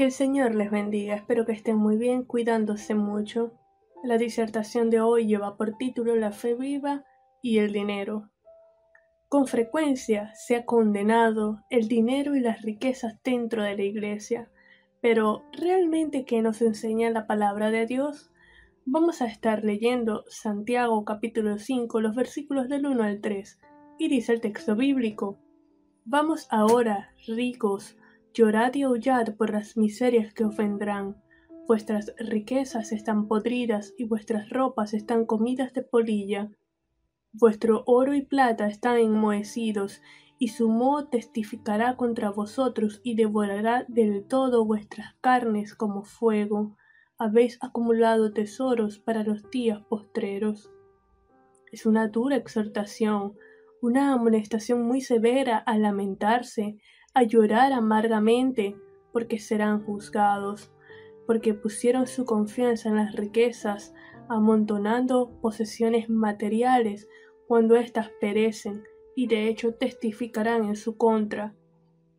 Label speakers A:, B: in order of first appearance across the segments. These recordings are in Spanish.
A: Que el Señor les bendiga, espero que estén muy bien, cuidándose mucho. La disertación de hoy lleva por título La fe viva y el dinero. Con frecuencia se ha condenado el dinero y las riquezas dentro de la iglesia, pero ¿realmente qué nos enseña la palabra de Dios? Vamos a estar leyendo Santiago capítulo 5, los versículos del 1 al 3, y dice el texto bíblico. Vamos ahora, ricos, llorad y aullad por las miserias que os vendrán. Vuestras riquezas están podridas y vuestras ropas están comidas de polilla. Vuestro oro y plata están enmohecidos, y su moho testificará contra vosotros y devorará del todo vuestras carnes como fuego. Habéis acumulado tesoros para los días postreros. Es una dura exhortación, una amonestación muy severa a lamentarse, a llorar amargamente, porque serán juzgados, porque pusieron su confianza en las riquezas, amontonando posesiones materiales cuando éstas perecen, y de hecho testificarán en su contra.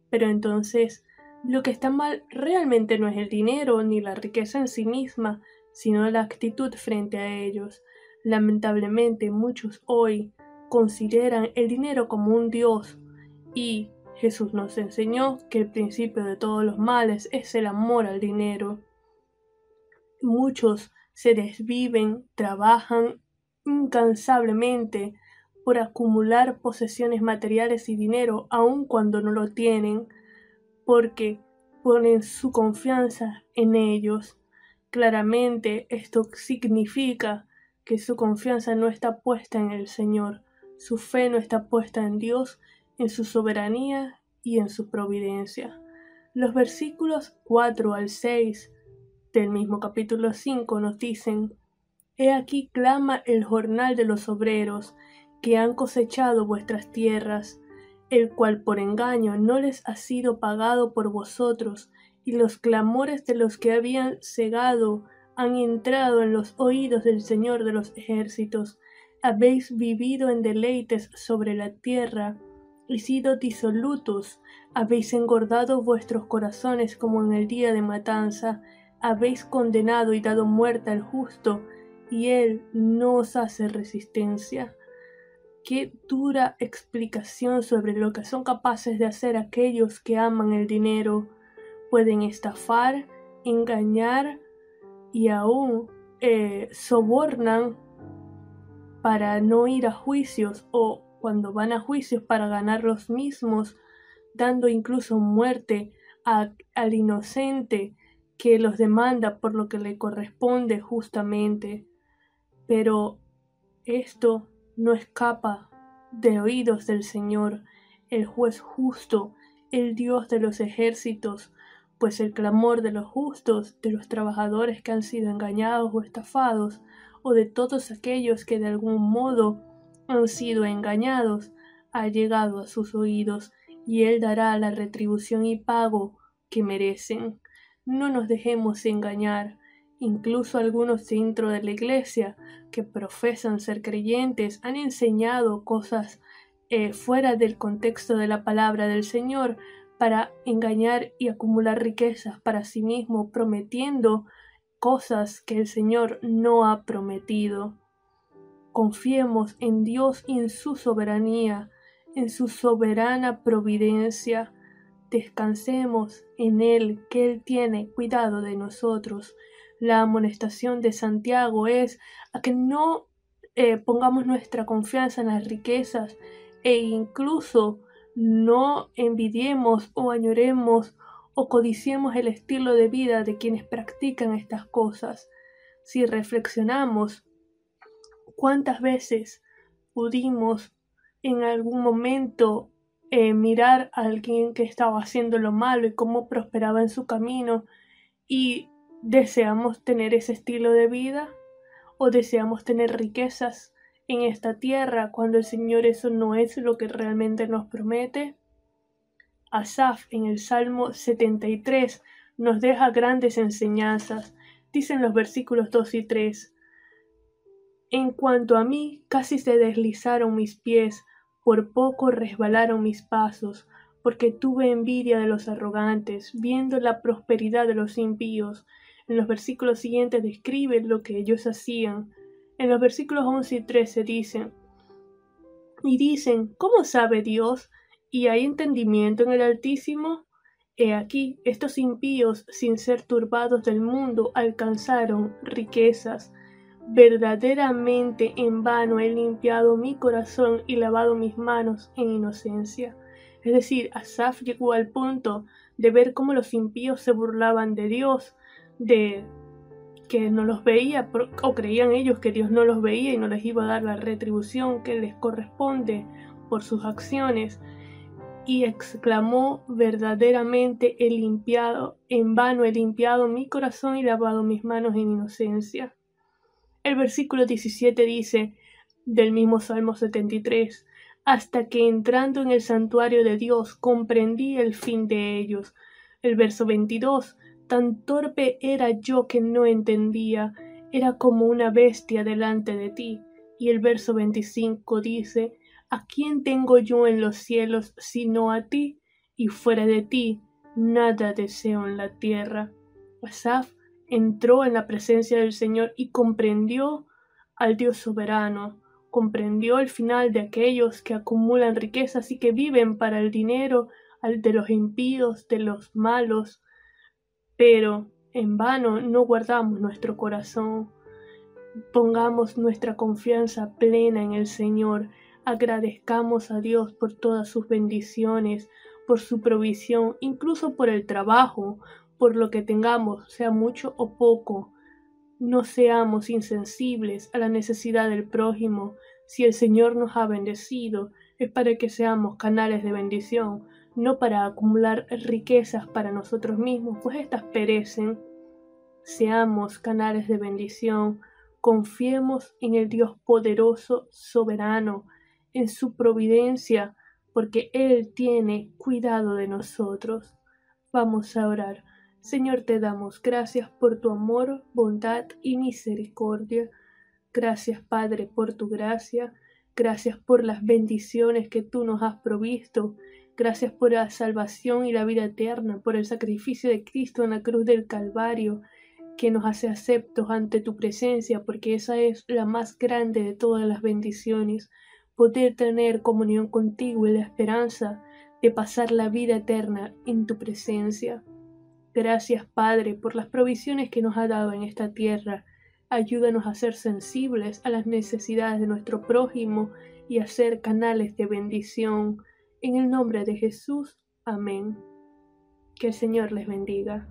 A: Pero entonces, lo que está mal realmente no es el dinero ni la riqueza en sí misma, sino la actitud frente a ellos. Lamentablemente muchos hoy consideran el dinero como un dios y Jesús nos enseñó que el principio de todos los males es el amor al dinero. Muchos se desviven, trabajan incansablemente por acumular posesiones materiales y dinero aun cuando no lo tienen, porque ponen su confianza en ellos. Claramente esto significa que su confianza no está puesta en el Señor, su fe no está puesta en Dios, en su soberanía y en su providencia. Los versículos 4 al 6 del mismo capítulo 5 nos dicen, He aquí clama el jornal de los obreros, que han cosechado vuestras tierras, el cual por engaño no les ha sido pagado por vosotros, y los clamores de los que habían cegado han entrado en los oídos del Señor de los ejércitos. Habéis vivido en deleites sobre la tierra, y sido disolutos, habéis engordado vuestros corazones como en el día de matanza, habéis condenado y dado muerte al justo, y él no os hace resistencia. Qué dura explicación sobre lo que son capaces de hacer aquellos que aman el dinero. Pueden estafar, engañar y aún eh, sobornan para no ir a juicios o cuando van a juicios para ganar los mismos, dando incluso muerte al inocente que los demanda por lo que le corresponde justamente. Pero esto no escapa de oídos del Señor, el juez justo, el Dios de los ejércitos, pues el clamor de los justos, de los trabajadores que han sido engañados o estafados, o de todos aquellos que de algún modo han sido engañados, ha llegado a sus oídos, y Él dará la retribución y pago que merecen. No nos dejemos engañar, Incluso algunos dentro de la iglesia que profesan ser creyentes han enseñado cosas eh, fuera del contexto de la palabra del Señor para engañar y acumular riquezas para sí mismo, prometiendo cosas que el Señor no ha prometido. Confiemos en Dios y en su soberanía, en su soberana providencia. Descansemos en Él, que Él tiene cuidado de nosotros la amonestación de Santiago es a que no eh, pongamos nuestra confianza en las riquezas e incluso no envidiemos o añoremos o codiciemos el estilo de vida de quienes practican estas cosas. Si reflexionamos cuántas veces pudimos en algún momento eh, mirar a alguien que estaba haciendo lo malo y cómo prosperaba en su camino y ¿Deseamos tener ese estilo de vida? ¿O deseamos tener riquezas en esta tierra cuando el Señor eso no es lo que realmente nos promete? Asaf en el Salmo 73 nos deja grandes enseñanzas. Dicen los versículos 2 y 3. En cuanto a mí, casi se deslizaron mis pies, por poco resbalaron mis pasos, porque tuve envidia de los arrogantes, viendo la prosperidad de los impíos. En los versículos siguientes describe lo que ellos hacían. En los versículos 11 y 13 dicen, y dicen, ¿cómo sabe Dios? ¿Y hay entendimiento en el Altísimo? He aquí, estos impíos, sin ser turbados del mundo, alcanzaron riquezas. Verdaderamente en vano he limpiado mi corazón y lavado mis manos en inocencia. Es decir, Asaf llegó al punto de ver cómo los impíos se burlaban de Dios, de que no los veía o creían ellos que Dios no los veía y no les iba a dar la retribución que les corresponde por sus acciones. Y exclamó verdaderamente he limpiado, en vano he limpiado mi corazón y lavado mis manos en inocencia. El versículo 17 dice del mismo Salmo 73, hasta que entrando en el santuario de Dios comprendí el fin de ellos. El verso 22, tan torpe era yo que no entendía, era como una bestia delante de ti. Y el verso 25 dice, ¿A quién tengo yo en los cielos sino a ti? Y fuera de ti nada deseo en la tierra. Asaf entró en la presencia del Señor y comprendió al Dios soberano, comprendió el final de aquellos que acumulan riquezas y que viven para el dinero, al de los impíos, de los malos, pero en vano no guardamos nuestro corazón. Pongamos nuestra confianza plena en el Señor, agradezcamos a Dios por todas sus bendiciones, por su provisión, incluso por el trabajo, por lo que tengamos, sea mucho o poco. No seamos insensibles a la necesidad del prójimo. Si el Señor nos ha bendecido, es para que seamos canales de bendición, no para acumular riquezas para nosotros mismos, pues éstas perecen. Seamos canales de bendición, confiemos en el Dios poderoso, soberano, en su providencia, porque Él tiene cuidado de nosotros. Vamos a orar. Señor, te damos gracias por tu amor, bondad y misericordia. Gracias, Padre, por tu gracia. Gracias por las bendiciones que tú nos has provisto. Gracias por la salvación y la vida eterna, por el sacrificio de Cristo en la cruz del Calvario, que nos hace aceptos ante tu presencia, porque esa es la más grande de todas las bendiciones, poder tener comunión contigo y la esperanza de pasar la vida eterna en tu presencia. Gracias, Padre, por las provisiones que nos ha dado en esta tierra. Ayúdanos a ser sensibles a las necesidades de nuestro prójimo y a ser canales de bendición. En el nombre de Jesús. Amén. Que el Señor les bendiga.